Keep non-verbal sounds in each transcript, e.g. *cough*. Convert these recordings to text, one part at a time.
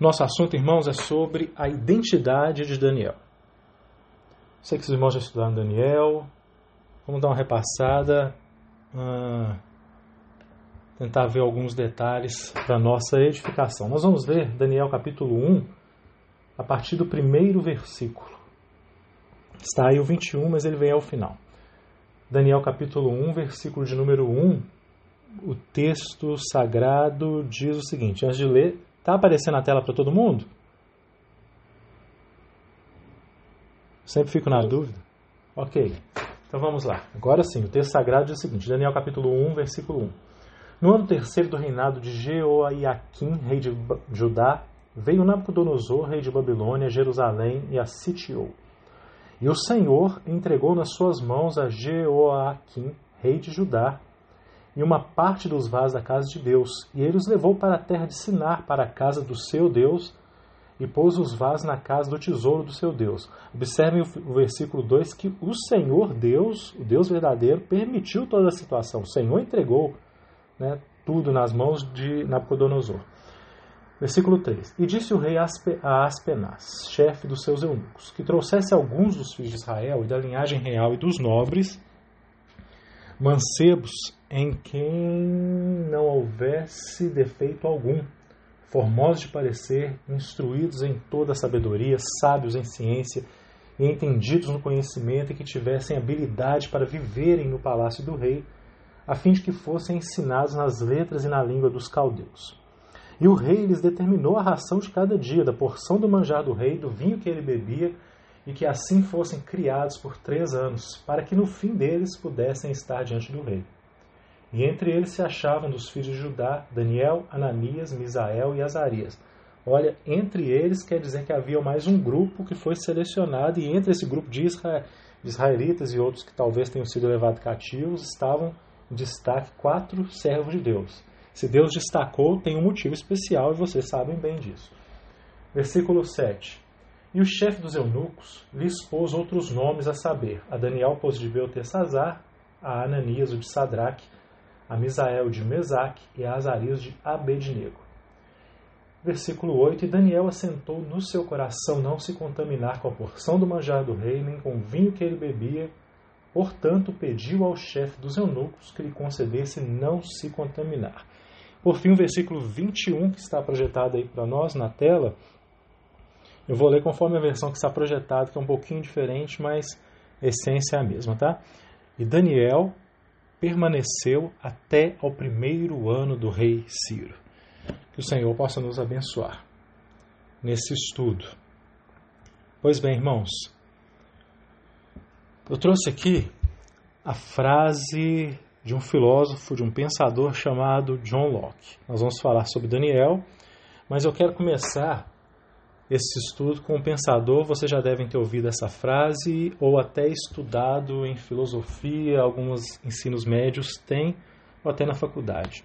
Nosso assunto, irmãos, é sobre a identidade de Daniel. Sei que os irmãos já estudaram Daniel. Vamos dar uma repassada, uh, tentar ver alguns detalhes para nossa edificação. Nós vamos ler Daniel capítulo 1, a partir do primeiro versículo. Está aí o 21, mas ele vem ao final. Daniel capítulo 1, versículo de número 1, o texto sagrado diz o seguinte: antes de ler, Está aparecendo na tela para todo mundo? Sempre fico na dúvida. Ok. Então vamos lá. Agora sim, o texto sagrado diz o seguinte: Daniel capítulo 1, versículo 1. No ano terceiro do reinado de Jeoiaquim, rei de Judá, veio Nabucodonosor, rei de Babilônia, Jerusalém e a sitiou. E o Senhor entregou nas suas mãos a Jeoaquim, rei de Judá, e uma parte dos vasos da casa de Deus. E ele os levou para a terra de Sinar, para a casa do seu Deus, e pôs os vasos na casa do tesouro do seu Deus. Observem o versículo 2 que o Senhor Deus, o Deus verdadeiro, permitiu toda a situação. O Senhor entregou né, tudo nas mãos de Nabucodonosor. Versículo 3: E disse o rei a Aspenaz, chefe dos seus eunucos, que trouxesse alguns dos filhos de Israel e da linhagem real e dos nobres, mancebos em quem não houvesse defeito algum, formosos de parecer, instruídos em toda a sabedoria, sábios em ciência e entendidos no conhecimento e que tivessem habilidade para viverem no palácio do rei, a fim de que fossem ensinados nas letras e na língua dos caldeus. E o rei lhes determinou a ração de cada dia, da porção do manjar do rei, do vinho que ele bebia e que assim fossem criados por três anos, para que no fim deles pudessem estar diante do rei. E entre eles se achavam dos filhos de Judá Daniel, Ananias, Misael e Azarias. Olha, entre eles quer dizer que havia mais um grupo que foi selecionado, e entre esse grupo de, Israel, de israelitas e outros que talvez tenham sido levados cativos, estavam em destaque quatro servos de Deus. Se Deus destacou, tem um motivo especial e vocês sabem bem disso. Versículo 7. E o chefe dos eunucos lhes pôs outros nomes a saber. A Daniel pôs de Beltesazar, a Ananias o de Sadraque, a Misael de Mesaque e a Azarias de Abednego. Versículo 8: E Daniel assentou no seu coração não se contaminar com a porção do manjar do rei, nem com o vinho que ele bebia. Portanto, pediu ao chefe dos eunucos que lhe concedesse não se contaminar. Por fim, o versículo 21, que está projetado aí para nós na tela, eu vou ler conforme a versão que está projetada, que é um pouquinho diferente, mas a essência é a mesma, tá? E Daniel permaneceu até ao primeiro ano do rei Ciro. Que o Senhor possa nos abençoar nesse estudo. Pois bem, irmãos, eu trouxe aqui a frase de um filósofo, de um pensador chamado John Locke. Nós vamos falar sobre Daniel, mas eu quero começar esse estudo com o pensador, vocês já devem ter ouvido essa frase ou até estudado em filosofia, alguns ensinos médios têm, ou até na faculdade.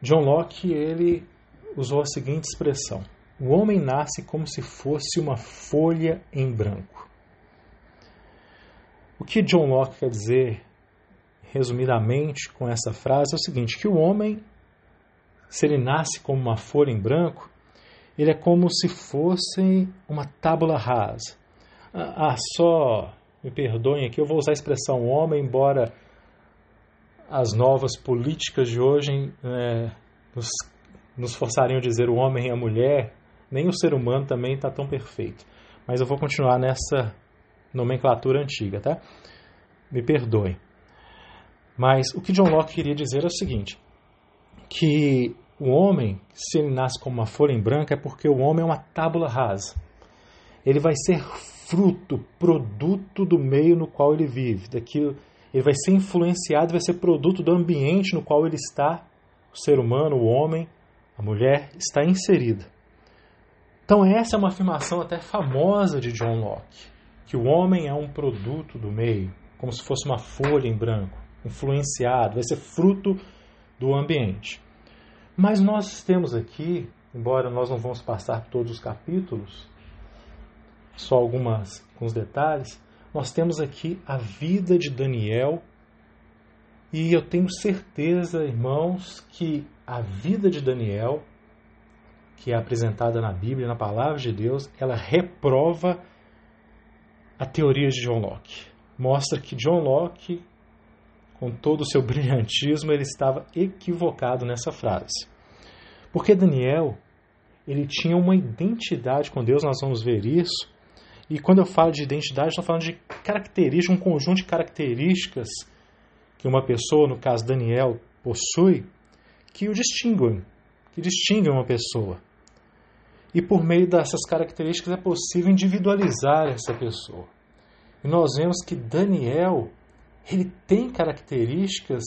John Locke, ele usou a seguinte expressão: O homem nasce como se fosse uma folha em branco. O que John Locke quer dizer, resumidamente, com essa frase é o seguinte: que o homem, se ele nasce como uma folha em branco, ele é como se fosse uma tábula rasa. Ah, ah, só me perdoem aqui, eu vou usar a expressão homem, embora as novas políticas de hoje é, nos, nos forçariam a dizer o homem e a mulher, nem o ser humano também está tão perfeito. Mas eu vou continuar nessa nomenclatura antiga, tá? Me perdoem. Mas o que John Locke queria dizer é o seguinte: que o homem, se ele nasce como uma folha em branco, é porque o homem é uma tábula rasa. Ele vai ser fruto, produto do meio no qual ele vive. Daquilo, ele vai ser influenciado, vai ser produto do ambiente no qual ele está. O ser humano, o homem, a mulher está inserida. Então essa é uma afirmação até famosa de John Locke, que o homem é um produto do meio, como se fosse uma folha em branco, influenciado, vai ser fruto do ambiente. Mas nós temos aqui, embora nós não vamos passar todos os capítulos, só algumas alguns detalhes, nós temos aqui a vida de Daniel e eu tenho certeza, irmãos, que a vida de Daniel, que é apresentada na Bíblia, na palavra de Deus, ela reprova a teoria de John Locke. Mostra que John Locke, com todo o seu *laughs* brilhantismo, ele estava equivocado nessa frase. Porque Daniel, ele tinha uma identidade com Deus, nós vamos ver isso. E quando eu falo de identidade, estou falando de características, um conjunto de características que uma pessoa, no caso Daniel, possui, que o distinguem, que distinguem uma pessoa. E por meio dessas características é possível individualizar essa pessoa. E nós vemos que Daniel, ele tem características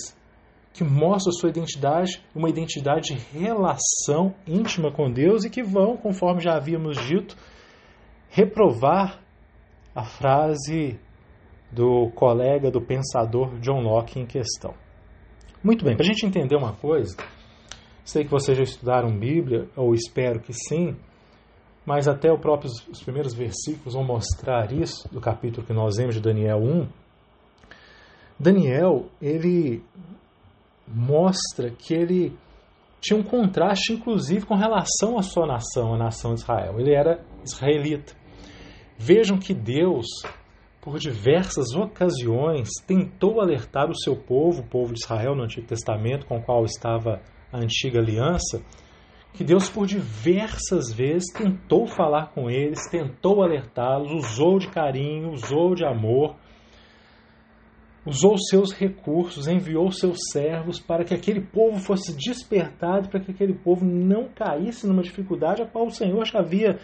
que mostram sua identidade, uma identidade de relação íntima com Deus e que vão, conforme já havíamos dito, reprovar a frase do colega, do pensador John Locke em questão. Muito bem, para a gente entender uma coisa, sei que vocês já estudaram Bíblia, ou espero que sim, mas até próprio, os primeiros versículos vão mostrar isso, do capítulo que nós vemos de Daniel 1. Daniel, ele mostra que ele tinha um contraste, inclusive, com relação à sua nação, a nação de Israel. Ele era israelita. Vejam que Deus, por diversas ocasiões, tentou alertar o seu povo, o povo de Israel no Antigo Testamento, com o qual estava a antiga aliança, que Deus, por diversas vezes, tentou falar com eles, tentou alertá-los, usou de carinho, usou de amor, usou seus recursos, enviou seus servos para que aquele povo fosse despertado, para que aquele povo não caísse numa dificuldade a qual o Senhor já havia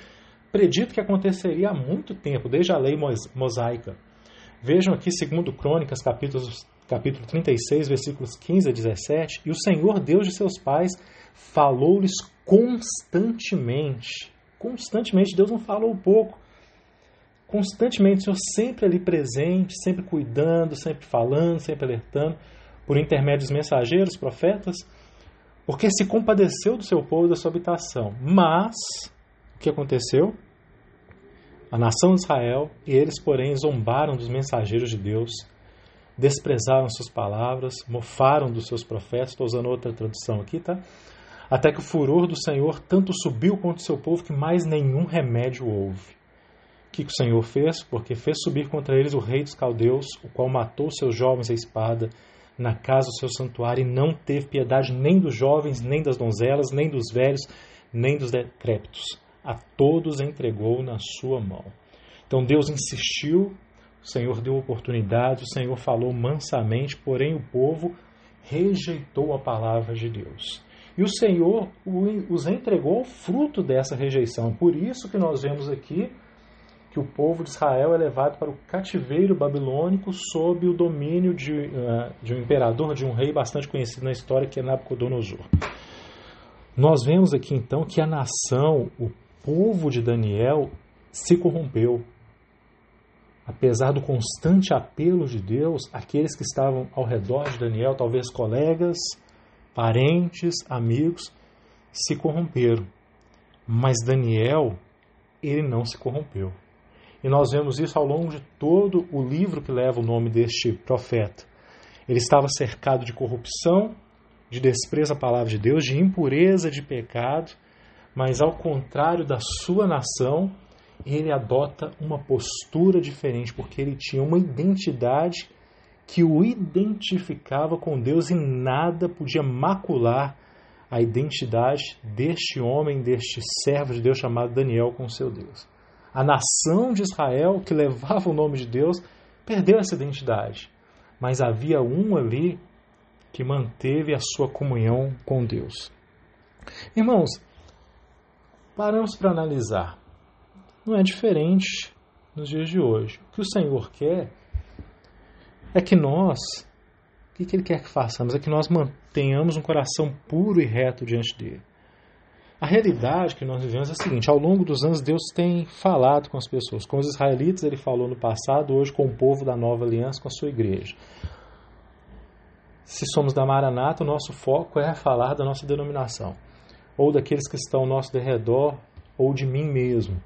predito que aconteceria há muito tempo, desde a lei mosaica. Vejam aqui, segundo Crônicas, capítulo, capítulo 36, versículos 15 a 17, e o Senhor Deus de seus pais falou-lhes constantemente. Constantemente, Deus não falou pouco constantemente, o Senhor sempre ali presente, sempre cuidando, sempre falando, sempre alertando, por intermédio dos mensageiros, profetas, porque se compadeceu do seu povo, da sua habitação. Mas, o que aconteceu? A nação de Israel, e eles, porém, zombaram dos mensageiros de Deus, desprezaram suas palavras, mofaram dos seus profetas, estou usando outra tradução aqui, tá? Até que o furor do Senhor tanto subiu contra o seu povo que mais nenhum remédio houve. O que o Senhor fez? Porque fez subir contra eles o rei dos caldeus, o qual matou seus jovens à espada na casa do seu santuário e não teve piedade nem dos jovens, nem das donzelas, nem dos velhos, nem dos decrépitos. A todos entregou na sua mão. Então Deus insistiu, o Senhor deu oportunidade, o Senhor falou mansamente, porém o povo rejeitou a palavra de Deus. E o Senhor os entregou ao fruto dessa rejeição. Por isso que nós vemos aqui que o povo de Israel é levado para o cativeiro babilônico sob o domínio de, uh, de um imperador, de um rei bastante conhecido na história, que é Nabucodonosor. Nós vemos aqui então que a nação, o povo de Daniel, se corrompeu. Apesar do constante apelo de Deus, aqueles que estavam ao redor de Daniel, talvez colegas, parentes, amigos, se corromperam. Mas Daniel, ele não se corrompeu. E nós vemos isso ao longo de todo o livro que leva o nome deste profeta. Ele estava cercado de corrupção, de desprezo à palavra de Deus, de impureza, de pecado, mas ao contrário da sua nação, ele adota uma postura diferente, porque ele tinha uma identidade que o identificava com Deus e nada podia macular a identidade deste homem, deste servo de Deus chamado Daniel com seu Deus a nação de Israel, que levava o nome de Deus, perdeu essa identidade. Mas havia um ali que manteve a sua comunhão com Deus. Irmãos, paramos para analisar. Não é diferente nos dias de hoje. O que o Senhor quer é que nós, o que Ele quer que façamos? É que nós mantenhamos um coração puro e reto diante dele. A realidade que nós vivemos é a seguinte: ao longo dos anos, Deus tem falado com as pessoas. Com os israelitas, ele falou no passado, hoje com o povo da nova aliança, com a sua igreja. Se somos da Maranata, o nosso foco é falar da nossa denominação, ou daqueles que estão ao nosso derredor, ou de mim mesmo.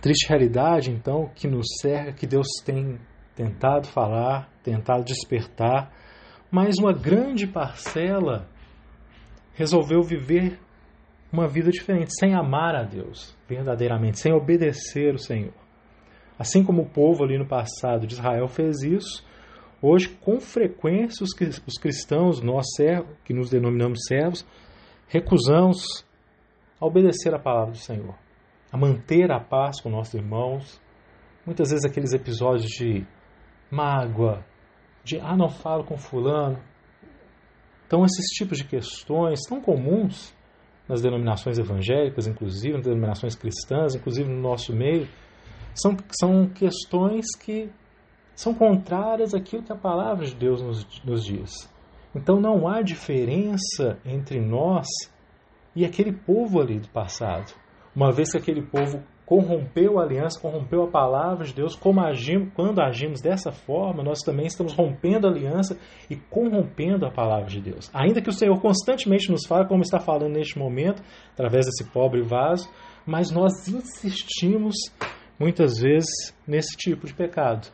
Triste realidade, então, que nos cerca, que Deus tem tentado falar, tentado despertar, mas uma grande parcela resolveu viver uma vida diferente, sem amar a Deus verdadeiramente, sem obedecer o Senhor. Assim como o povo ali no passado de Israel fez isso, hoje com frequência os cristãos, nós que nos denominamos servos, recusamos a obedecer a palavra do Senhor, a manter a paz com nossos irmãos. Muitas vezes aqueles episódios de mágoa, de ah, não falo com fulano. Então esses tipos de questões tão comuns nas denominações evangélicas, inclusive nas denominações cristãs, inclusive no nosso meio, são, são questões que são contrárias àquilo que a palavra de Deus nos, nos diz. Então não há diferença entre nós e aquele povo ali do passado. Uma vez que aquele povo corrompeu a aliança, corrompeu a palavra de Deus, como agimos, quando agimos dessa forma, nós também estamos rompendo a aliança e corrompendo a palavra de Deus. Ainda que o Senhor constantemente nos fale, como está falando neste momento, através desse pobre vaso, mas nós insistimos muitas vezes nesse tipo de pecado.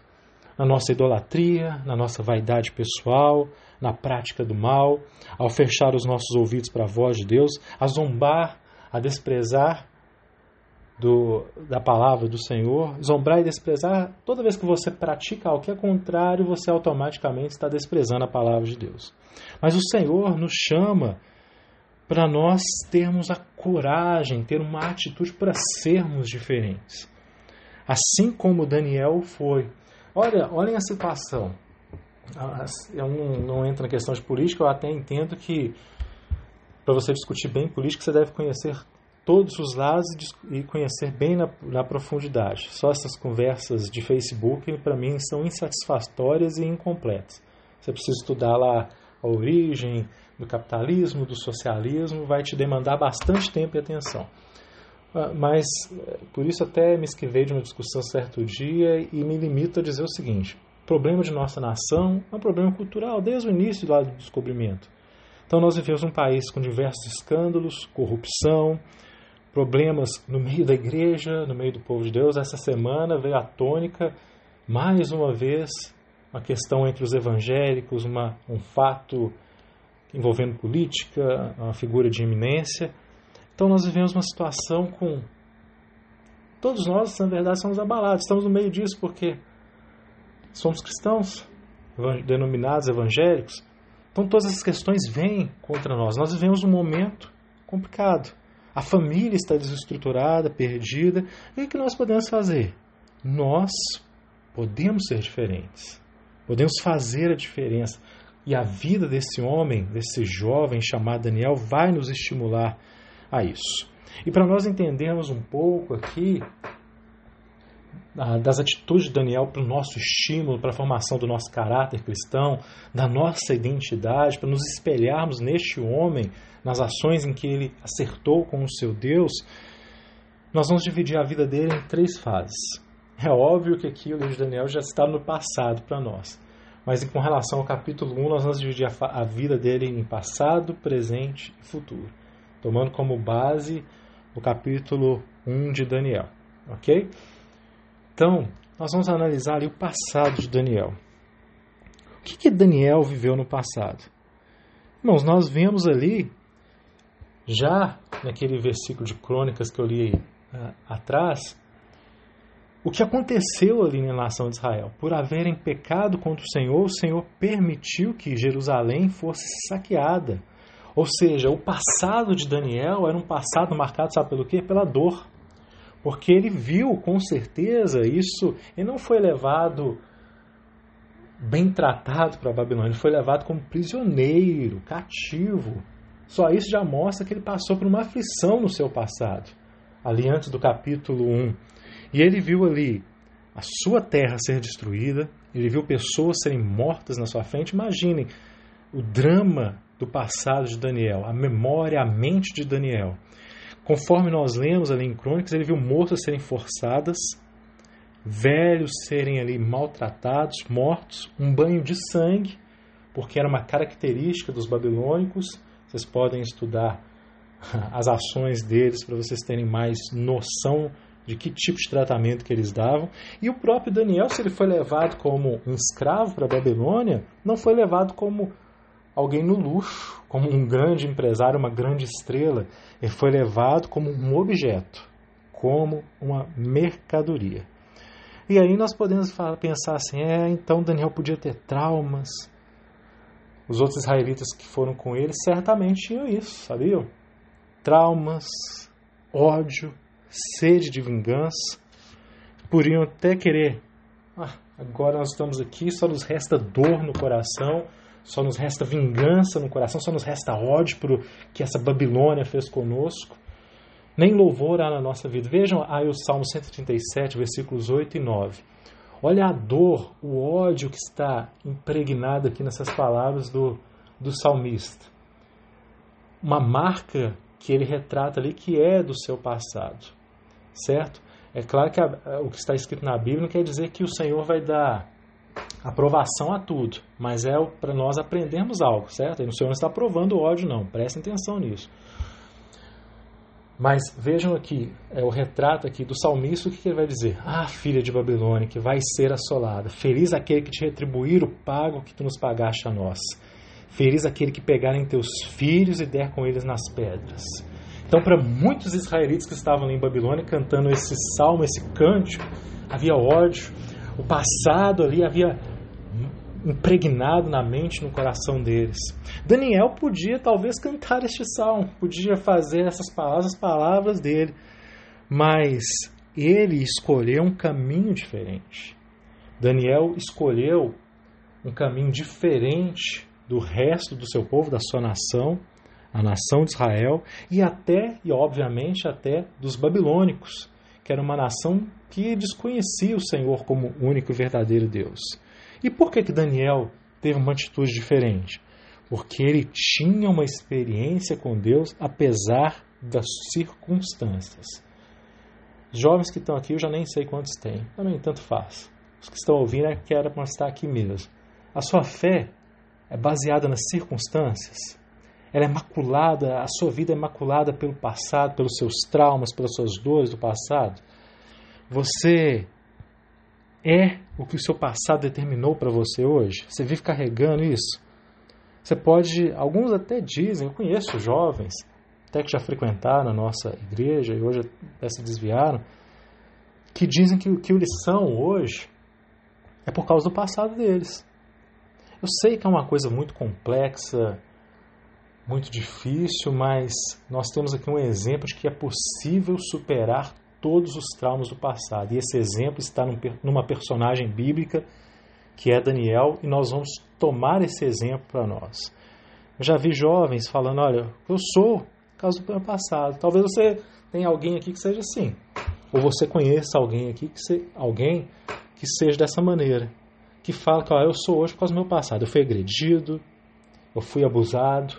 Na nossa idolatria, na nossa vaidade pessoal, na prática do mal, ao fechar os nossos ouvidos para a voz de Deus, a zombar, a desprezar do, da palavra do Senhor, zombrar e desprezar, toda vez que você pratica algo que é contrário, você automaticamente está desprezando a palavra de Deus. Mas o Senhor nos chama para nós termos a coragem, ter uma atitude para sermos diferentes. Assim como Daniel foi. Olha, olhem a situação. Eu não, não entro na questão de política, eu até entendo que para você discutir bem política, você deve conhecer todos os lados e conhecer bem na, na profundidade. Só essas conversas de Facebook, para mim, são insatisfatórias e incompletas. Você precisa estudar lá a origem do capitalismo, do socialismo, vai te demandar bastante tempo e atenção. Ah, mas, eh, por isso, até me esquivei de uma discussão certo dia e me limito a dizer o seguinte: o problema de nossa nação é um problema cultural desde o início lá do descobrimento. Então, nós vivemos um país com diversos escândalos, corrupção, problemas no meio da igreja, no meio do povo de Deus. Essa semana veio a tônica, mais uma vez, uma questão entre os evangélicos, uma, um fato envolvendo política, uma figura de eminência. Então nós vivemos uma situação com. Todos nós, na verdade, somos abalados, estamos no meio disso porque somos cristãos, denominados evangélicos. Então todas essas questões vêm contra nós. Nós vivemos um momento complicado. A família está desestruturada, perdida. E o que nós podemos fazer? Nós podemos ser diferentes. Podemos fazer a diferença. E a vida desse homem, desse jovem chamado Daniel, vai nos estimular a isso. E para nós entendermos um pouco aqui das atitudes de Daniel para o nosso estímulo, para a formação do nosso caráter cristão, da nossa identidade, para nos espelharmos neste homem, nas ações em que ele acertou com o seu Deus, nós vamos dividir a vida dele em três fases. É óbvio que aqui o livro de Daniel já está no passado para nós, mas com relação ao capítulo 1, nós vamos dividir a, a vida dele em passado, presente e futuro, tomando como base o capítulo 1 de Daniel, ok? Então, nós vamos analisar ali o passado de Daniel. O que, que Daniel viveu no passado? Irmãos, nós vemos ali, já naquele versículo de crônicas que eu li uh, atrás, o que aconteceu ali na nação de Israel. Por haverem pecado contra o Senhor, o Senhor permitiu que Jerusalém fosse saqueada. Ou seja, o passado de Daniel era um passado marcado, sabe pelo quê? Pela dor porque ele viu com certeza isso, e não foi levado bem tratado para a Babilônia, ele foi levado como prisioneiro, cativo. Só isso já mostra que ele passou por uma aflição no seu passado, ali antes do capítulo 1. E ele viu ali a sua terra ser destruída, ele viu pessoas serem mortas na sua frente. Imaginem o drama do passado de Daniel, a memória, a mente de Daniel. Conforme nós lemos ali em Crônicas, ele viu moças serem forçadas, velhos serem ali maltratados, mortos, um banho de sangue, porque era uma característica dos babilônicos. Vocês podem estudar *laughs* as ações deles para vocês terem mais noção de que tipo de tratamento que eles davam. E o próprio Daniel, se ele foi levado como um escravo para a Babilônia, não foi levado como alguém no luxo, como um grande empresário, uma grande estrela. Ele foi levado como um objeto, como uma mercadoria. E aí nós podemos pensar assim: é, então Daniel podia ter traumas. Os outros israelitas que foram com ele certamente tinham isso, sabiam? Traumas, ódio, sede de vingança. Poderiam até querer. Ah, agora nós estamos aqui, só nos resta dor no coração só nos resta vingança no coração, só nos resta ódio por que essa Babilônia fez conosco. Nem louvor há na nossa vida. Vejam aí o Salmo 137, versículos 8 e 9. Olha a dor, o ódio que está impregnado aqui nessas palavras do, do salmista. Uma marca que ele retrata ali que é do seu passado, certo? É claro que a, o que está escrito na Bíblia não quer dizer que o Senhor vai dar aprovação a tudo, mas é para nós aprendermos algo, certo? E o Senhor não está aprovando o ódio, não, prestem atenção nisso. Mas vejam aqui, é o retrato aqui do salmista, o que ele vai dizer? Ah, filha de Babilônia, que vai ser assolada. Feliz aquele que te retribuir o pago que tu nos pagaste a nós. Feliz aquele que pegar em teus filhos e der com eles nas pedras. Então, para muitos israelitas que estavam ali em Babilônia cantando esse salmo, esse cântico, havia ódio, o passado ali havia impregnado na mente, no coração deles. Daniel podia talvez cantar este salmo, podia fazer essas palavras, as palavras dele, mas ele escolheu um caminho diferente. Daniel escolheu um caminho diferente do resto do seu povo, da sua nação, a nação de Israel, e até, e obviamente até, dos babilônicos, que era uma nação que desconhecia o Senhor como único e verdadeiro Deus. E por que, que Daniel teve uma atitude diferente? Porque ele tinha uma experiência com Deus apesar das circunstâncias. Jovens que estão aqui, eu já nem sei quantos têm, também tanto faz. Os que estão ouvindo é que era para estar aqui mesmo. A sua fé é baseada nas circunstâncias. Ela é maculada, a sua vida é maculada pelo passado, pelos seus traumas, pelas suas dores do passado. Você é o que o seu passado determinou para você hoje? Você vive carregando isso? Você pode, alguns até dizem, eu conheço jovens, até que já frequentaram a nossa igreja e hoje até se desviaram, que dizem que o que eles são hoje é por causa do passado deles. Eu sei que é uma coisa muito complexa, muito difícil, mas nós temos aqui um exemplo de que é possível superar todos os traumas do passado. E esse exemplo está numa personagem bíblica que é Daniel, e nós vamos tomar esse exemplo para nós. Eu já vi jovens falando: olha, eu sou por causa do ano passado. Talvez você tenha alguém aqui que seja assim. Ou você conheça alguém aqui que se, alguém que seja dessa maneira. Que fala que ó, eu sou hoje por causa do meu passado. Eu fui agredido, eu fui abusado,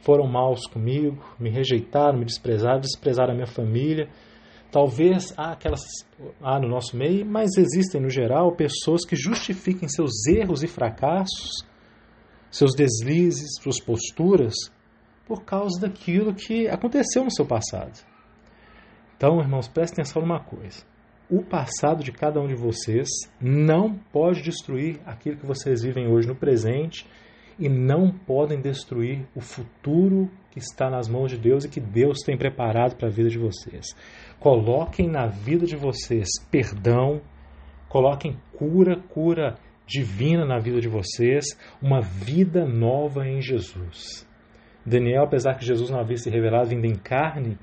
foram maus comigo, me rejeitaram, me desprezaram, desprezaram a minha família, Talvez há aquelas há no nosso meio, mas existem no geral pessoas que justifiquem seus erros e fracassos, seus deslizes, suas posturas por causa daquilo que aconteceu no seu passado. Então, irmãos, prestem atenção numa coisa. O passado de cada um de vocês não pode destruir aquilo que vocês vivem hoje no presente e não podem destruir o futuro que está nas mãos de Deus e que Deus tem preparado para a vida de vocês. Coloquem na vida de vocês perdão, coloquem cura, cura divina na vida de vocês, uma vida nova em Jesus. Daniel, apesar que Jesus não havia se revelado vindo em carne,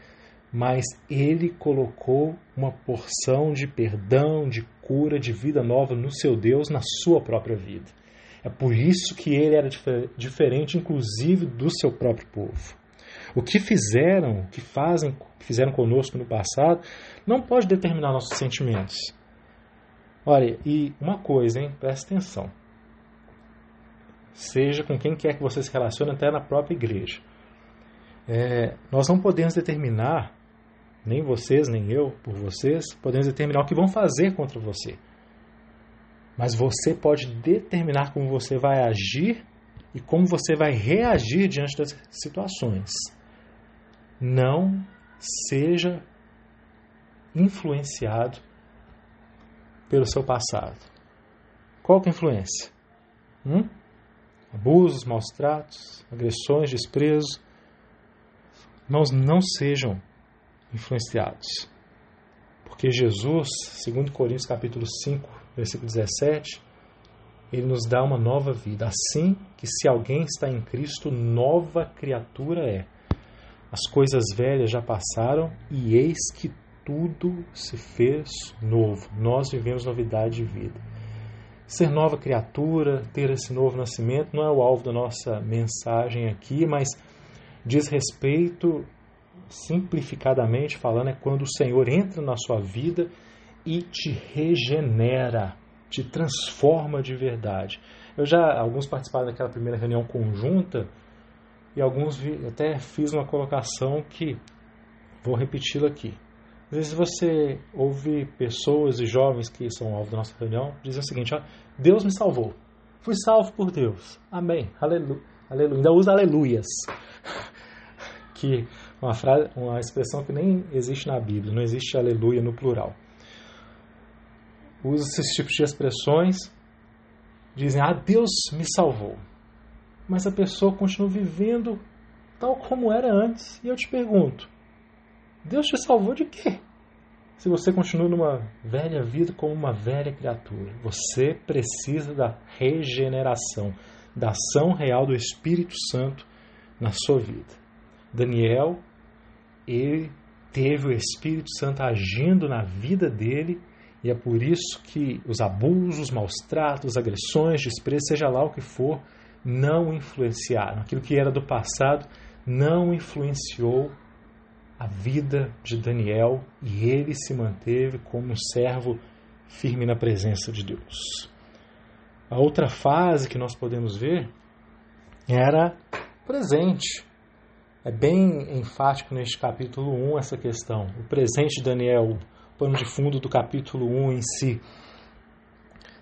mas ele colocou uma porção de perdão, de cura, de vida nova no seu Deus, na sua própria vida. É por isso que ele era diferente, inclusive, do seu próprio povo. O que fizeram, o que fazem, que fizeram conosco no passado, não pode determinar nossos sentimentos. Olha, e uma coisa, hein? Presta atenção. Seja com quem quer que você se relacione, até na própria igreja. É, nós não podemos determinar, nem vocês, nem eu, por vocês, podemos determinar o que vão fazer contra você. Mas você pode determinar como você vai agir e como você vai reagir diante das situações não seja influenciado pelo seu passado. Qual que é a influência? Hum? abusos, maus tratos, agressões, desprezo. Irmãos, não sejam influenciados. Porque Jesus, segundo Coríntios capítulo 5, versículo 17, ele nos dá uma nova vida. Assim que se alguém está em Cristo, nova criatura é. As coisas velhas já passaram e eis que tudo se fez novo. Nós vivemos novidade de vida. Ser nova criatura, ter esse novo nascimento, não é o alvo da nossa mensagem aqui, mas diz respeito, simplificadamente falando, é quando o Senhor entra na sua vida e te regenera, te transforma de verdade. Eu já, alguns participaram daquela primeira reunião conjunta e alguns vi, até fiz uma colocação que vou repeti-la aqui. Às vezes você ouve pessoas e jovens que são alvo da nossa reunião dizem o seguinte: ó, Deus me salvou. Fui salvo por Deus. Amém. Aleluia. Aleluia. Ainda usa aleluias. *laughs* que uma frase, uma expressão que nem existe na Bíblia, não existe aleluia no plural. Usa esses tipos de expressões, dizem: "Ah, Deus me salvou". Mas a pessoa continua vivendo tal como era antes. E eu te pergunto: Deus te salvou de quê? Se você continua numa velha vida como uma velha criatura, você precisa da regeneração, da ação real do Espírito Santo na sua vida. Daniel, ele teve o Espírito Santo agindo na vida dele e é por isso que os abusos, maus tratos, agressões, desprezo, seja lá o que for, não influenciaram. Aquilo que era do passado não influenciou a vida de Daniel e ele se manteve como um servo firme na presença de Deus. A outra fase que nós podemos ver era presente. É bem enfático neste capítulo 1 essa questão. O presente de Daniel, pano de fundo do capítulo 1 em si.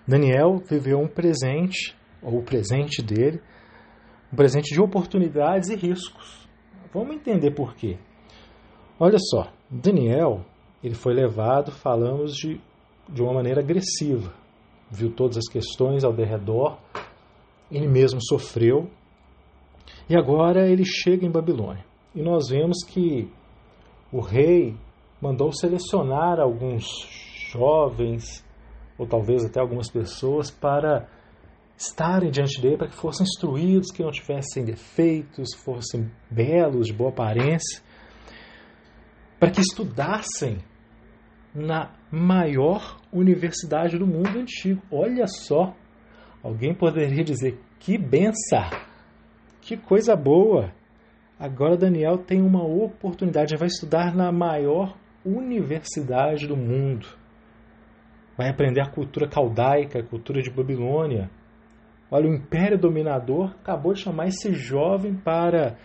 Daniel viveu um presente, ou o presente dele, um presente de oportunidades e riscos. Vamos entender por quê. Olha só, Daniel, ele foi levado, falamos de, de uma maneira agressiva. Viu todas as questões ao derredor, ele mesmo sofreu, e agora ele chega em Babilônia. E nós vemos que o rei mandou selecionar alguns jovens, ou talvez até algumas pessoas, para estarem diante dele, para que fossem instruídos, que não tivessem defeitos, fossem belos, de boa aparência para que estudassem na maior universidade do mundo antigo. Olha só, alguém poderia dizer que benção, que coisa boa. Agora Daniel tem uma oportunidade, vai estudar na maior universidade do mundo. Vai aprender a cultura caldaica, a cultura de Babilônia. Olha, o império dominador acabou de chamar esse jovem para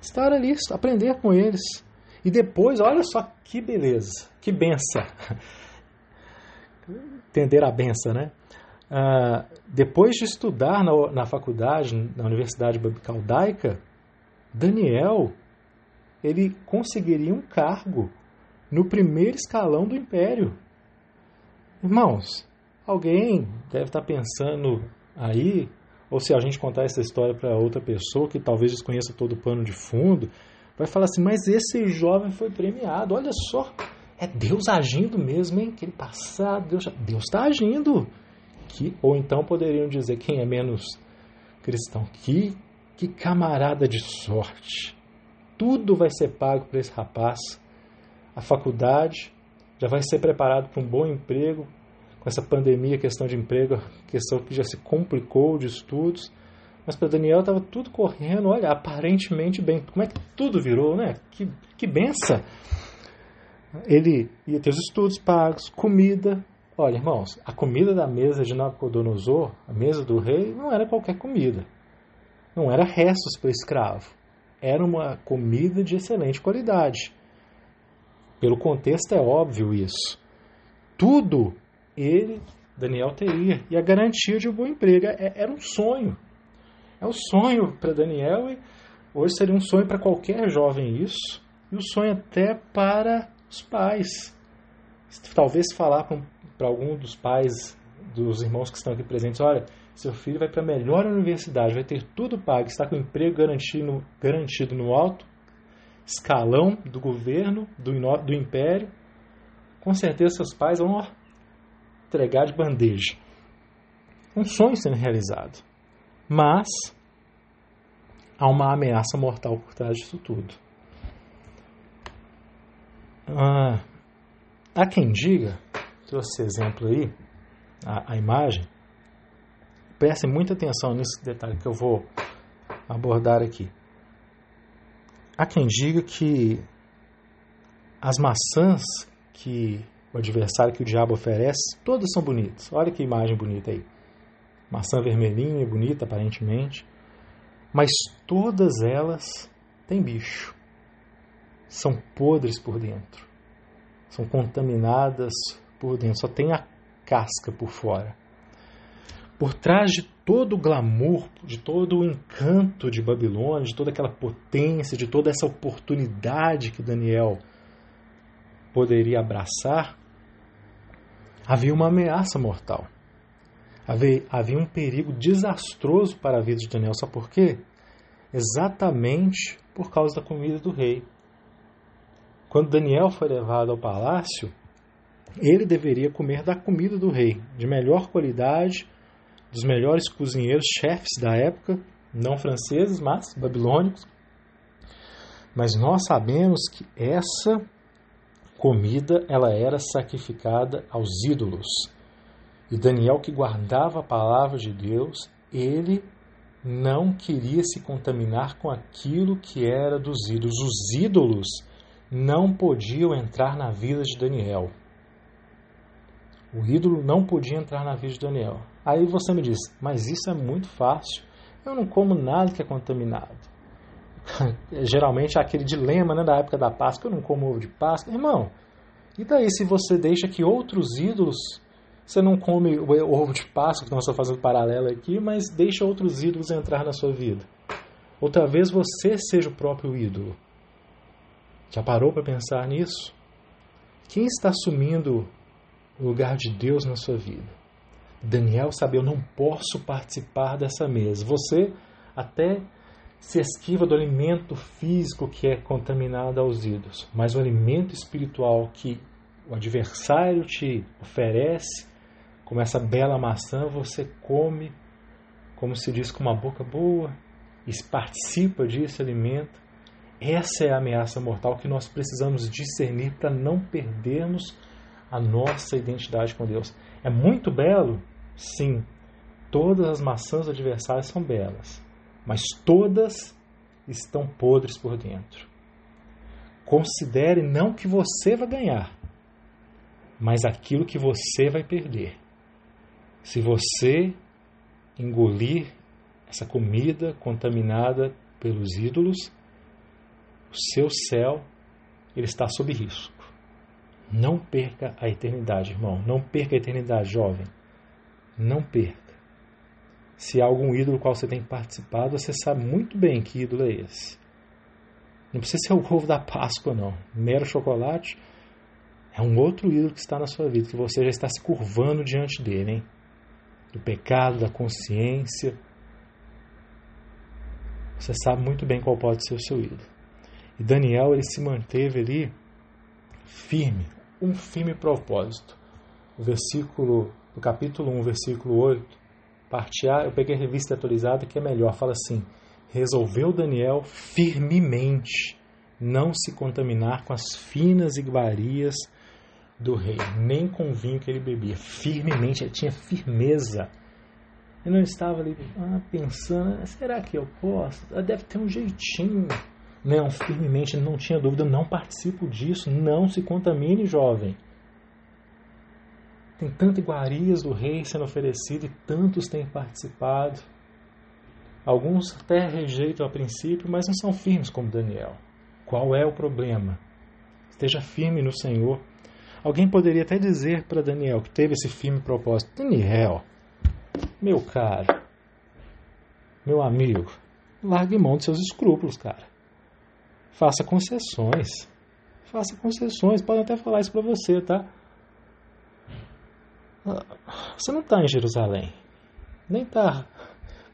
estar ali, aprender com eles. E depois, olha só que beleza, que benção. Entender a benção, né? Ah, depois de estudar na, na faculdade, na Universidade Caldaica, Daniel ele conseguiria um cargo no primeiro escalão do império. Irmãos, alguém deve estar pensando aí ou se a gente contar essa história para outra pessoa que talvez desconheça todo o pano de fundo, vai falar assim: mas esse jovem foi premiado, olha só, é Deus agindo mesmo, hein? Aquele passado, Deus está agindo. Que, ou então poderiam dizer quem é menos cristão: que, que camarada de sorte. Tudo vai ser pago para esse rapaz. A faculdade já vai ser preparado para um bom emprego, com essa pandemia, questão de emprego, questão que já se complicou de estudos. Mas para Daniel estava tudo correndo, olha, aparentemente bem. Como é que tudo virou, né? Que, que benção! Ele ia ter os estudos pagos, comida. Olha, irmãos, a comida da mesa de Nabucodonosor, a mesa do rei, não era qualquer comida. Não era restos para escravo. Era uma comida de excelente qualidade. Pelo contexto é óbvio isso. Tudo ele, Daniel, teria. E a garantia de um bom emprego. É, era um sonho. É um sonho para Daniel e hoje seria um sonho para qualquer jovem isso. E um sonho até para os pais. Talvez falar para algum dos pais, dos irmãos que estão aqui presentes, olha, seu filho vai para a melhor universidade, vai ter tudo pago, está com emprego garantido, garantido no alto escalão do governo, do, do império, com certeza seus pais vão ó, entregar de bandeja. Um sonho sendo realizado. Mas há uma ameaça mortal por trás disso tudo. Ah, há quem diga, trouxe exemplo aí, a, a imagem, Prestem muita atenção nesse detalhe que eu vou abordar aqui. Há quem diga que as maçãs que o adversário, que o diabo oferece, todas são bonitas. Olha que imagem bonita aí. Maçã vermelhinha, bonita aparentemente. Mas todas elas têm bicho. São podres por dentro. São contaminadas por dentro. Só tem a casca por fora. Por trás de todo o glamour, de todo o encanto de Babilônia, de toda aquela potência, de toda essa oportunidade que Daniel poderia abraçar, havia uma ameaça mortal. Havia, havia um perigo desastroso para a vida de Daniel. Sabe por quê? Exatamente por causa da comida do rei. Quando Daniel foi levado ao palácio, ele deveria comer da comida do rei, de melhor qualidade, dos melhores cozinheiros, chefes da época, não franceses, mas babilônicos. Mas nós sabemos que essa comida ela era sacrificada aos ídolos. E Daniel, que guardava a palavra de Deus, ele não queria se contaminar com aquilo que era dos ídolos. Os ídolos não podiam entrar na vida de Daniel. O ídolo não podia entrar na vida de Daniel. Aí você me diz, mas isso é muito fácil. Eu não como nada que é contaminado. *laughs* Geralmente é aquele dilema né, da época da Páscoa, eu não como ovo de Páscoa. Irmão, e daí se você deixa que outros ídolos, você não come o ovo de Páscoa, que nós estamos fazendo paralelo aqui, mas deixa outros ídolos entrar na sua vida. Ou talvez você seja o próprio ídolo. Já parou para pensar nisso? Quem está assumindo o lugar de Deus na sua vida? Daniel sabe, eu não posso participar dessa mesa. Você até se esquiva do alimento físico que é contaminado aos ídolos, mas o alimento espiritual que o adversário te oferece, como essa bela maçã, você come, como se diz, com uma boca boa, e participa desse alimento. Essa é a ameaça mortal que nós precisamos discernir para não perdermos a nossa identidade com Deus. É muito belo? Sim. Todas as maçãs adversárias são belas, mas todas estão podres por dentro. Considere não que você vai ganhar, mas aquilo que você vai perder. Se você engolir essa comida contaminada pelos ídolos, o seu céu ele está sob risco. Não perca a eternidade, irmão. Não perca a eternidade, jovem. Não perca. Se há algum ídolo qual você tem participado, você sabe muito bem que ídolo é esse. Não precisa ser o ovo da Páscoa, não. Mero chocolate é um outro ídolo que está na sua vida, que você já está se curvando diante dele, hein? Do pecado, da consciência. Você sabe muito bem qual pode ser o seu ídolo. E Daniel, ele se manteve ali firme, um firme propósito. O versículo, do capítulo 1, versículo 8, parte A, eu peguei a revista atualizada que é melhor, fala assim: resolveu Daniel firmemente não se contaminar com as finas iguarias do rei, nem com o vinho que ele bebia. Firmemente, ele tinha firmeza. Ele não estava ali ah, pensando, será que eu posso? Ah, deve ter um jeitinho. Não, firmemente, não tinha dúvida, não participo disso, não se contamine, jovem. Tem tantas iguarias do rei sendo oferecido e tantos têm participado. Alguns até rejeitam a princípio, mas não são firmes como Daniel. Qual é o problema? Esteja firme no Senhor. Alguém poderia até dizer para Daniel que teve esse firme propósito: Daniel, meu caro, meu amigo, largue mão dos seus escrúpulos, cara. Faça concessões. Faça concessões. Podem até falar isso para você, tá? Você não está em Jerusalém. Nem está,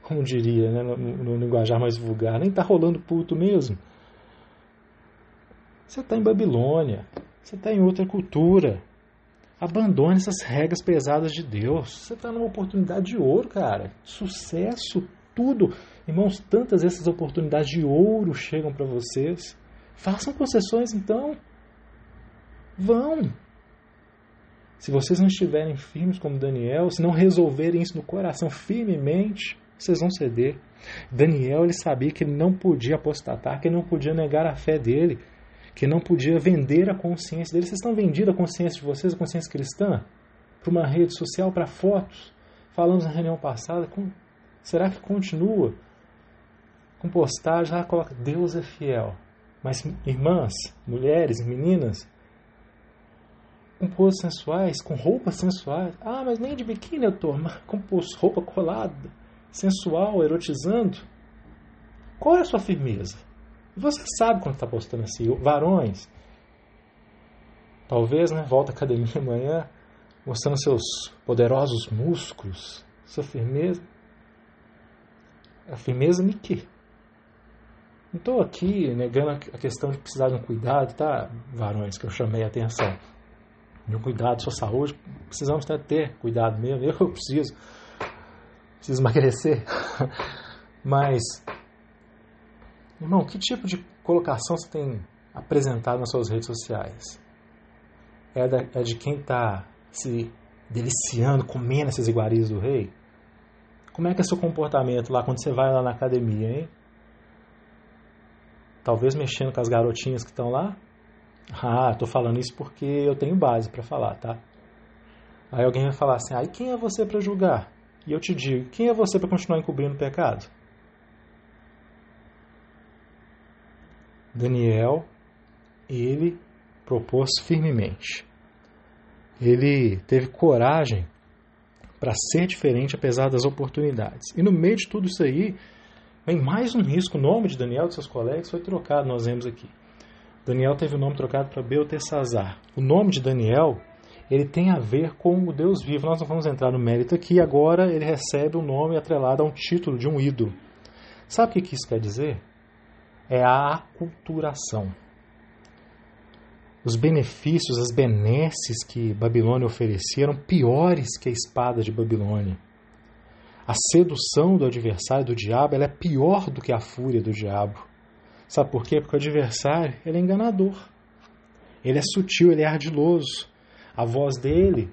como diria, né, no, no linguajar mais vulgar, nem está rolando puto mesmo. Você está em Babilônia, você está em outra cultura. Abandone essas regras pesadas de Deus. Você está numa oportunidade de ouro, cara. Sucesso, tudo. Irmãos, tantas essas oportunidades de ouro chegam para vocês. Façam concessões então. Vão. Se vocês não estiverem firmes como Daniel, se não resolverem isso no coração firmemente, vocês vão ceder. Daniel ele sabia que ele não podia apostatar, que ele não podia negar a fé dele que não podia vender a consciência deles. Vocês estão vendendo a consciência de vocês, a consciência cristã, para uma rede social, para fotos. Falamos na reunião passada, com, será que continua? Com postagem, lá coloca Deus é fiel. Mas irmãs, mulheres, meninas, com poses sensuais, com roupas sensuais. Ah, mas nem de biquíni eu estou, com roupa colada, sensual, erotizando. Qual é a sua firmeza? Você sabe quando está postando assim, varões, talvez, né, volta à academia amanhã, mostrando seus poderosos músculos, sua firmeza. A firmeza em quê? Não estou aqui negando a questão de precisar de um cuidado, tá, varões, que eu chamei a atenção. Um cuidado sua saúde, precisamos ter cuidado mesmo, *laughs* eu preciso, preciso emagrecer. *laughs* Mas Irmão, que tipo de colocação você tem apresentado nas suas redes sociais? É, da, é de quem está se deliciando, comendo essas iguarias do rei? Como é que é seu comportamento lá quando você vai lá na academia, hein? Talvez mexendo com as garotinhas que estão lá? Ah, estou falando isso porque eu tenho base para falar, tá? Aí alguém vai falar assim: aí ah, quem é você para julgar? E eu te digo: quem é você para continuar encobrindo o pecado? Daniel, ele propôs firmemente. Ele teve coragem para ser diferente apesar das oportunidades. E no meio de tudo isso aí, vem mais um risco. O nome de Daniel e de seus colegas foi trocado, nós vemos aqui. Daniel teve o nome trocado para Beltesazar. O nome de Daniel, ele tem a ver com o Deus vivo. Nós não vamos entrar no mérito aqui. Agora ele recebe um nome atrelado a um título de um ídolo. Sabe o que isso quer dizer? é a aculturação. Os benefícios, as benesses que Babilônia oferecia eram piores que a espada de Babilônia. A sedução do adversário, do diabo, é pior do que a fúria do diabo. Sabe por quê? Porque o adversário ele é enganador. Ele é sutil, ele é ardiloso. A voz dele,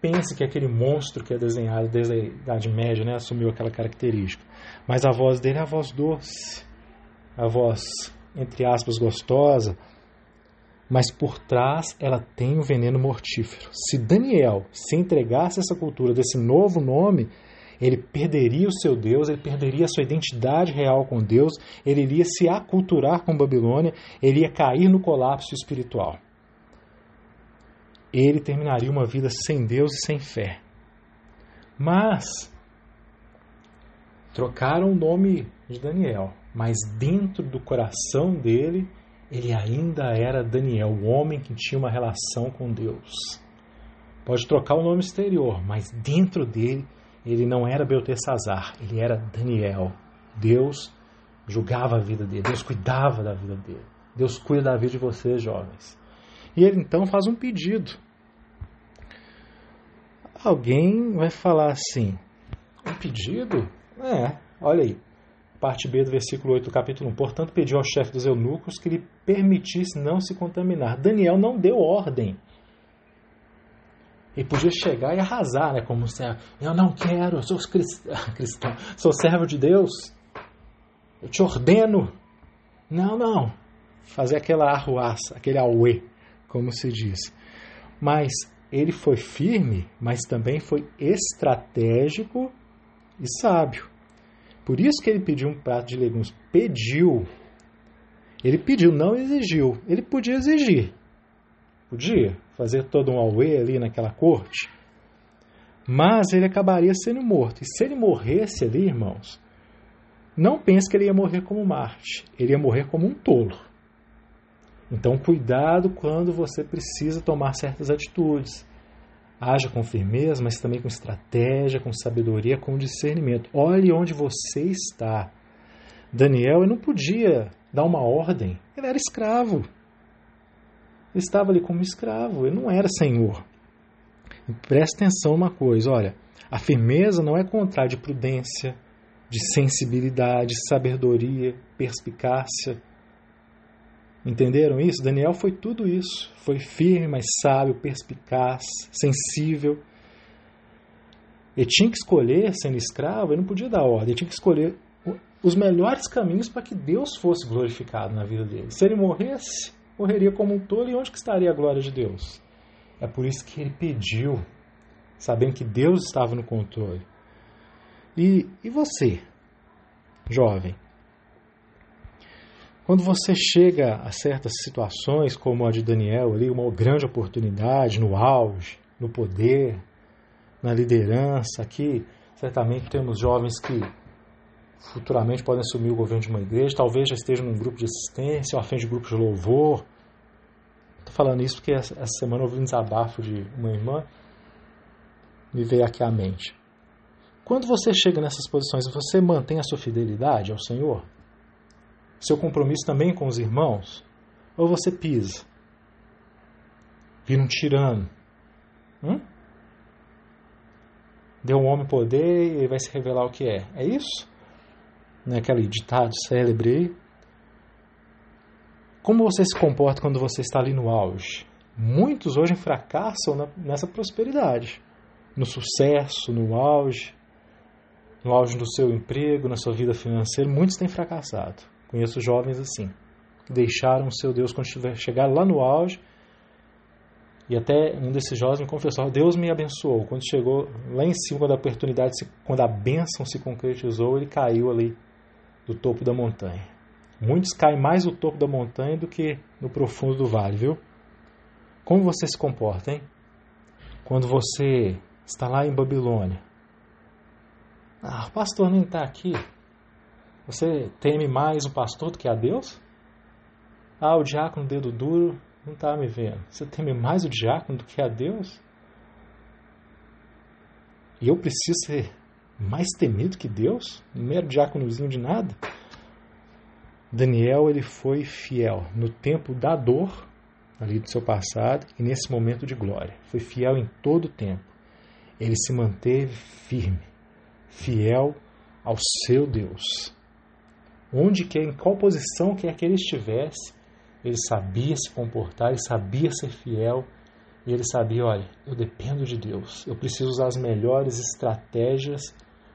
pense que é aquele monstro que é desenhado desde a Idade Média né, assumiu aquela característica. Mas a voz dele é a voz doce a voz, entre aspas, gostosa, mas por trás ela tem um veneno mortífero. Se Daniel se entregasse a essa cultura desse novo nome, ele perderia o seu Deus, ele perderia a sua identidade real com Deus, ele iria se aculturar com Babilônia, ele ia cair no colapso espiritual. Ele terminaria uma vida sem Deus e sem fé. Mas trocaram o nome de Daniel mas dentro do coração dele, ele ainda era Daniel, o homem que tinha uma relação com Deus. Pode trocar o nome exterior, mas dentro dele, ele não era Beltesazar, ele era Daniel. Deus julgava a vida dele, Deus cuidava da vida dele. Deus cuida da vida de vocês, jovens. E ele então faz um pedido. Alguém vai falar assim: um pedido? É, olha aí parte B do versículo 8 do capítulo 1. Portanto, pediu ao chefe dos eunucos que lhe permitisse não se contaminar. Daniel não deu ordem. Ele podia chegar e arrasar, né? Como se eu não quero, eu sou *laughs* cristão, sou servo de Deus, eu te ordeno. Não, não. Fazer aquela arruaça, aquele auê, como se diz. Mas ele foi firme, mas também foi estratégico e sábio. Por isso que ele pediu um prato de legumes. Pediu. Ele pediu, não exigiu. Ele podia exigir. Podia fazer todo um auê ali naquela corte. Mas ele acabaria sendo morto. E se ele morresse ali, irmãos, não pense que ele ia morrer como Marte. Ele ia morrer como um tolo. Então, cuidado quando você precisa tomar certas atitudes. Haja com firmeza, mas também com estratégia, com sabedoria, com discernimento. Olhe onde você está. Daniel não podia dar uma ordem, ele era escravo. Estava ali como escravo, ele não era senhor. E preste atenção uma coisa, olha, a firmeza não é contrário de prudência, de sensibilidade, sabedoria, perspicácia. Entenderam isso? Daniel foi tudo isso. Foi firme, mas sábio, perspicaz, sensível. Ele tinha que escolher, sendo escravo, ele não podia dar ordem, ele tinha que escolher os melhores caminhos para que Deus fosse glorificado na vida dele. Se ele morresse, morreria como um tolo, e onde que estaria a glória de Deus? É por isso que ele pediu, sabendo que Deus estava no controle. E, e você, jovem? Quando você chega a certas situações, como a de Daniel, ali, uma grande oportunidade, no auge, no poder, na liderança, aqui certamente temos jovens que futuramente podem assumir o governo de uma igreja, talvez já estejam num grupo de assistência ou à frente de grupo de louvor. Estou falando isso porque essa semana eu ouvi um desabafo de uma irmã, me veio aqui à mente. Quando você chega nessas posições, você mantém a sua fidelidade ao Senhor? seu compromisso também com os irmãos? Ou você pisa? Vira um tirano? Hum? Deu um homem poder e ele vai se revelar o que é. É isso? Não é aquele ditado célebre? Como você se comporta quando você está ali no auge? Muitos hoje fracassam nessa prosperidade, no sucesso, no auge, no auge do seu emprego, na sua vida financeira. Muitos têm fracassado. Conheço jovens assim, que deixaram o seu Deus quando chegaram lá no auge. E até um desses jovens me confessou: Deus me abençoou. Quando chegou lá em cima, quando a oportunidade, quando a bênção se concretizou, ele caiu ali do topo da montanha. Muitos caem mais no topo da montanha do que no profundo do vale, viu? Como você se comporta, hein? Quando você está lá em Babilônia. Ah, o pastor nem está aqui. Você teme mais o pastor do que a Deus? Ah, o diácono dedo duro não está me vendo. Você teme mais o diácono do que a Deus? E eu preciso ser mais temido que Deus? Um mero diáconozinho de nada? Daniel ele foi fiel no tempo da dor ali do seu passado e nesse momento de glória. Foi fiel em todo o tempo. Ele se manteve firme, fiel ao seu Deus onde quer, em qual posição quer que ele estivesse, ele sabia se comportar, ele sabia ser fiel e ele sabia, olha, eu dependo de Deus, eu preciso usar as melhores estratégias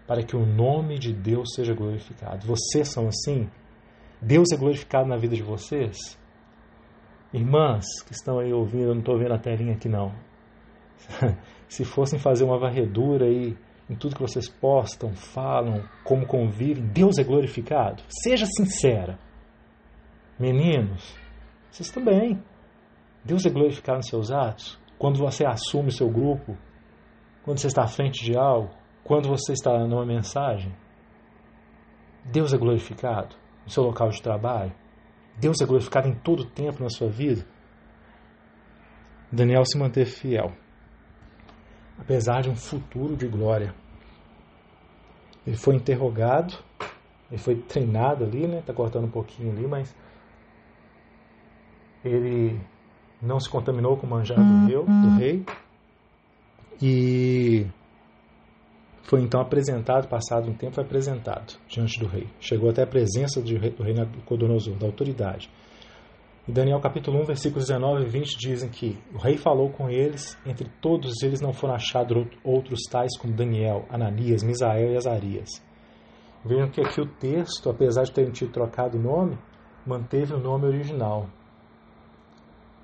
para que o nome de Deus seja glorificado. Vocês são assim? Deus é glorificado na vida de vocês? Irmãs que estão aí ouvindo, eu não estou vendo a telinha aqui não. *laughs* Se fossem fazer uma varredura aí em tudo que vocês postam, falam, como convivem, Deus é glorificado? Seja sincera. Meninos, vocês também. Deus é glorificado nos seus atos? Quando você assume seu grupo, quando você está à frente de algo, quando você está numa mensagem, Deus é glorificado no seu local de trabalho? Deus é glorificado em todo o tempo na sua vida? Daniel se manteve fiel apesar de um futuro de glória. Ele foi interrogado, ele foi treinado ali, né? Tá cortando um pouquinho ali, mas ele não se contaminou com o manjar do rei, do rei e foi então apresentado, passado um tempo, foi apresentado diante do rei. Chegou até a presença do rei Nabucodonosor, da autoridade. Em Daniel capítulo 1, versículos 19 e 20 dizem que o rei falou com eles, entre todos eles não foram achados outros tais como Daniel, Ananias, Misael e Azarias. Vejam que aqui o texto, apesar de terem tido trocado o nome, manteve o nome original.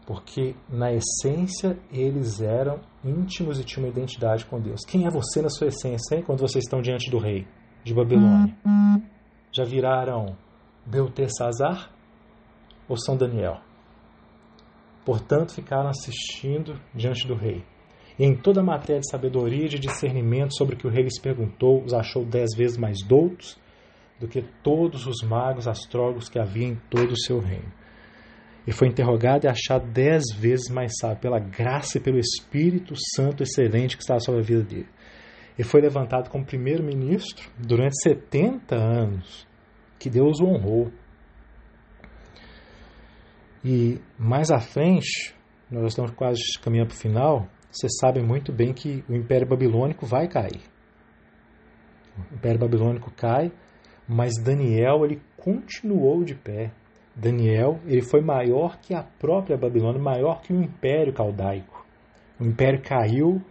Porque na essência eles eram íntimos e tinham uma identidade com Deus. Quem é você na sua essência, hein, quando vocês estão diante do rei de Babilônia? Já viraram Beltesazar? ou São Daniel. Portanto, ficaram assistindo diante do rei. E em toda a matéria de sabedoria e de discernimento sobre o que o rei lhes perguntou, os achou dez vezes mais doutos do que todos os magos astrólogos que havia em todo o seu reino. E foi interrogado e achado dez vezes mais sábio pela graça e pelo Espírito Santo excelente que estava sobre a vida dele. Ele foi levantado como primeiro-ministro durante 70 anos, que Deus o honrou. E mais à frente, nós estamos quase caminhando para o final, vocês sabem muito bem que o Império Babilônico vai cair. O Império Babilônico cai, mas Daniel ele continuou de pé. Daniel ele foi maior que a própria Babilônia, maior que o Império Caldaico. O Império caiu,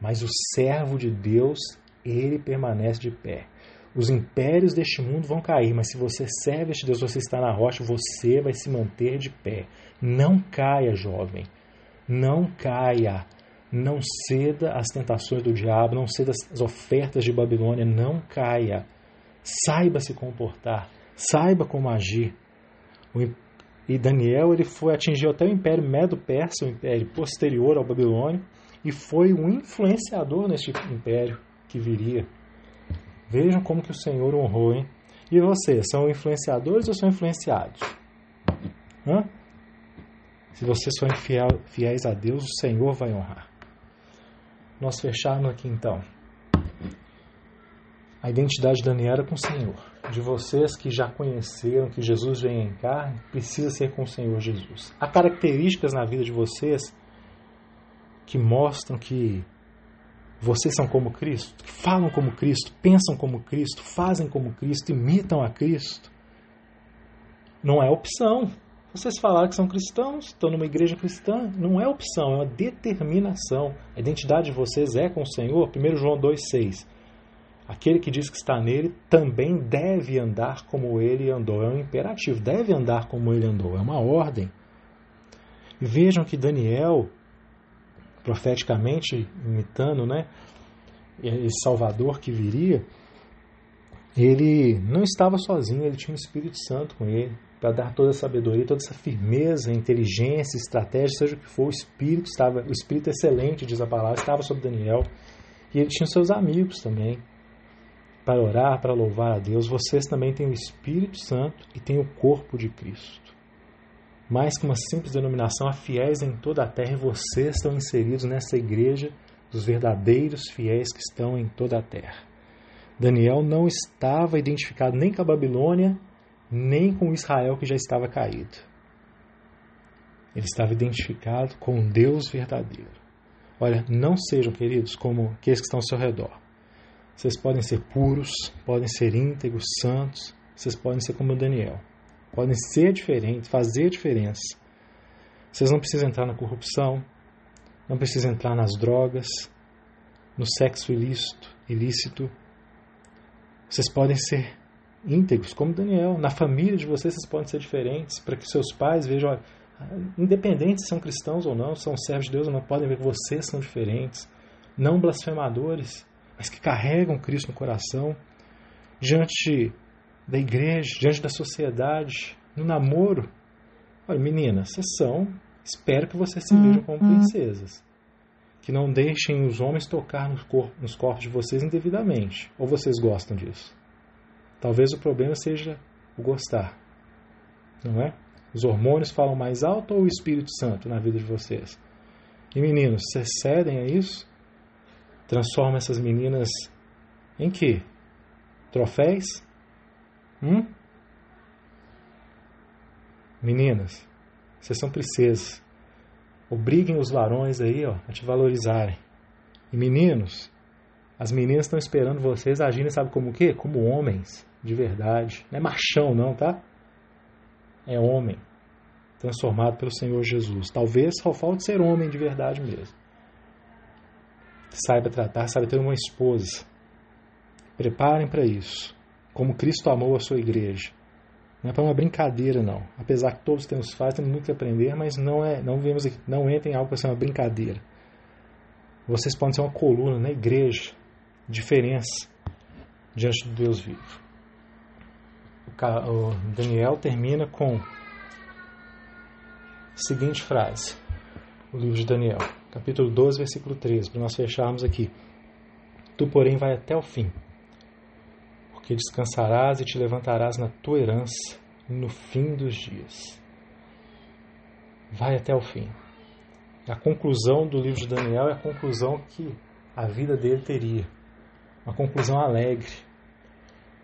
mas o servo de Deus ele permanece de pé. Os impérios deste mundo vão cair, mas se você serve este Deus, você está na rocha, você vai se manter de pé. Não caia, jovem. Não caia. Não ceda às tentações do diabo, não ceda às ofertas de Babilônia, não caia. Saiba se comportar, saiba como agir. E Daniel ele foi atingiu até o Império Medo-Persa, o império posterior ao babilônio, e foi um influenciador neste império que viria. Vejam como que o Senhor honrou, hein? E vocês, são influenciadores ou são influenciados? Hã? Se vocês forem fiéis a Deus, o Senhor vai honrar. Nós fechamos aqui então. A identidade de Daniel era com o Senhor. De vocês que já conheceram que Jesus vem em carne, precisa ser com o Senhor Jesus. Há características na vida de vocês que mostram que vocês são como Cristo, que falam como Cristo, pensam como Cristo, fazem como Cristo, imitam a Cristo. Não é opção. Vocês falaram que são cristãos, estão numa igreja cristã, não é opção, é uma determinação. A identidade de vocês é com o Senhor. 1 João 2,6. Aquele que diz que está nele também deve andar como ele andou. É um imperativo, deve andar como ele andou, é uma ordem. E vejam que Daniel, profeticamente imitando, né, esse Salvador que viria, ele não estava sozinho, ele tinha o Espírito Santo com ele para dar toda a sabedoria, toda essa firmeza, inteligência, estratégia, seja o que for, o espírito estava, o espírito excelente, diz a palavra, estava sobre Daniel. E ele tinha seus amigos também para orar, para louvar a Deus. Vocês também têm o Espírito Santo e têm o corpo de Cristo. Mais que uma simples denominação, há fiéis em toda a terra e vocês estão inseridos nessa igreja dos verdadeiros fiéis que estão em toda a terra. Daniel não estava identificado nem com a Babilônia, nem com Israel que já estava caído. Ele estava identificado com Deus verdadeiro. Olha, não sejam, queridos, como aqueles que estão ao seu redor. Vocês podem ser puros, podem ser íntegros, santos, vocês podem ser como Daniel. Podem ser diferentes, fazer diferença. Vocês não precisam entrar na corrupção, não precisam entrar nas drogas, no sexo ilícito, ilícito. Vocês podem ser íntegros, como Daniel. Na família de vocês, vocês podem ser diferentes, para que seus pais vejam, independente se são cristãos ou não, são servos de Deus ou não, podem ver que vocês são diferentes. Não blasfemadores, mas que carregam Cristo no coração, diante da igreja, diante da sociedade, no namoro. Olha, meninas, vocês são, espero que vocês se vejam como uhum. princesas. Que não deixem os homens tocar nos, nos corpos de vocês indevidamente. Ou vocês gostam disso? Talvez o problema seja o gostar, não é? Os hormônios falam mais alto ou o Espírito Santo na vida de vocês? E meninos, vocês cedem a isso? Transformam essas meninas em quê? Troféis? Hum? Meninas, vocês são princesas. Obriguem os varões aí ó, a te valorizarem. E meninos, as meninas estão esperando vocês agirem, sabe como o quê? Como homens, de verdade. Não é machão, não, tá? É homem, transformado pelo Senhor Jesus. Talvez só falte ser homem de verdade mesmo. Saiba tratar, saiba ter uma esposa. Preparem para isso. Como Cristo amou a sua igreja. Não é para uma brincadeira, não. Apesar que todos temos falhas, temos muito que aprender, mas não é, não vemos não entra em algo para ser uma brincadeira. Vocês podem ser uma coluna na igreja, diferença diante do Deus vivo. O Daniel termina com a seguinte frase, o livro de Daniel, capítulo 12, versículo 13, para nós fecharmos aqui. Tu, porém, vai até o fim, porque descansarás e te levantarás na tua herança no fim dos dias. vai até o fim. A conclusão do livro de Daniel é a conclusão que a vida dele teria. Uma conclusão alegre.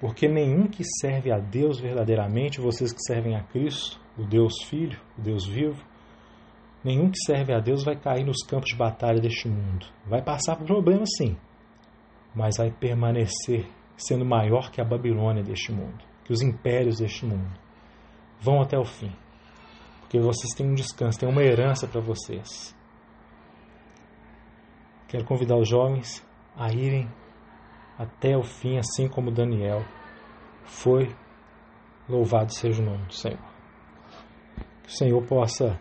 Porque nenhum que serve a Deus verdadeiramente, vocês que servem a Cristo, o Deus Filho, o Deus vivo, nenhum que serve a Deus vai cair nos campos de batalha deste mundo. Vai passar por problemas sim, mas vai permanecer sendo maior que a Babilônia deste mundo, que os impérios deste mundo. Vão até o fim, porque vocês têm um descanso, têm uma herança para vocês. Quero convidar os jovens a irem até o fim, assim como Daniel foi. Louvado seja o nome do Senhor. Que o Senhor possa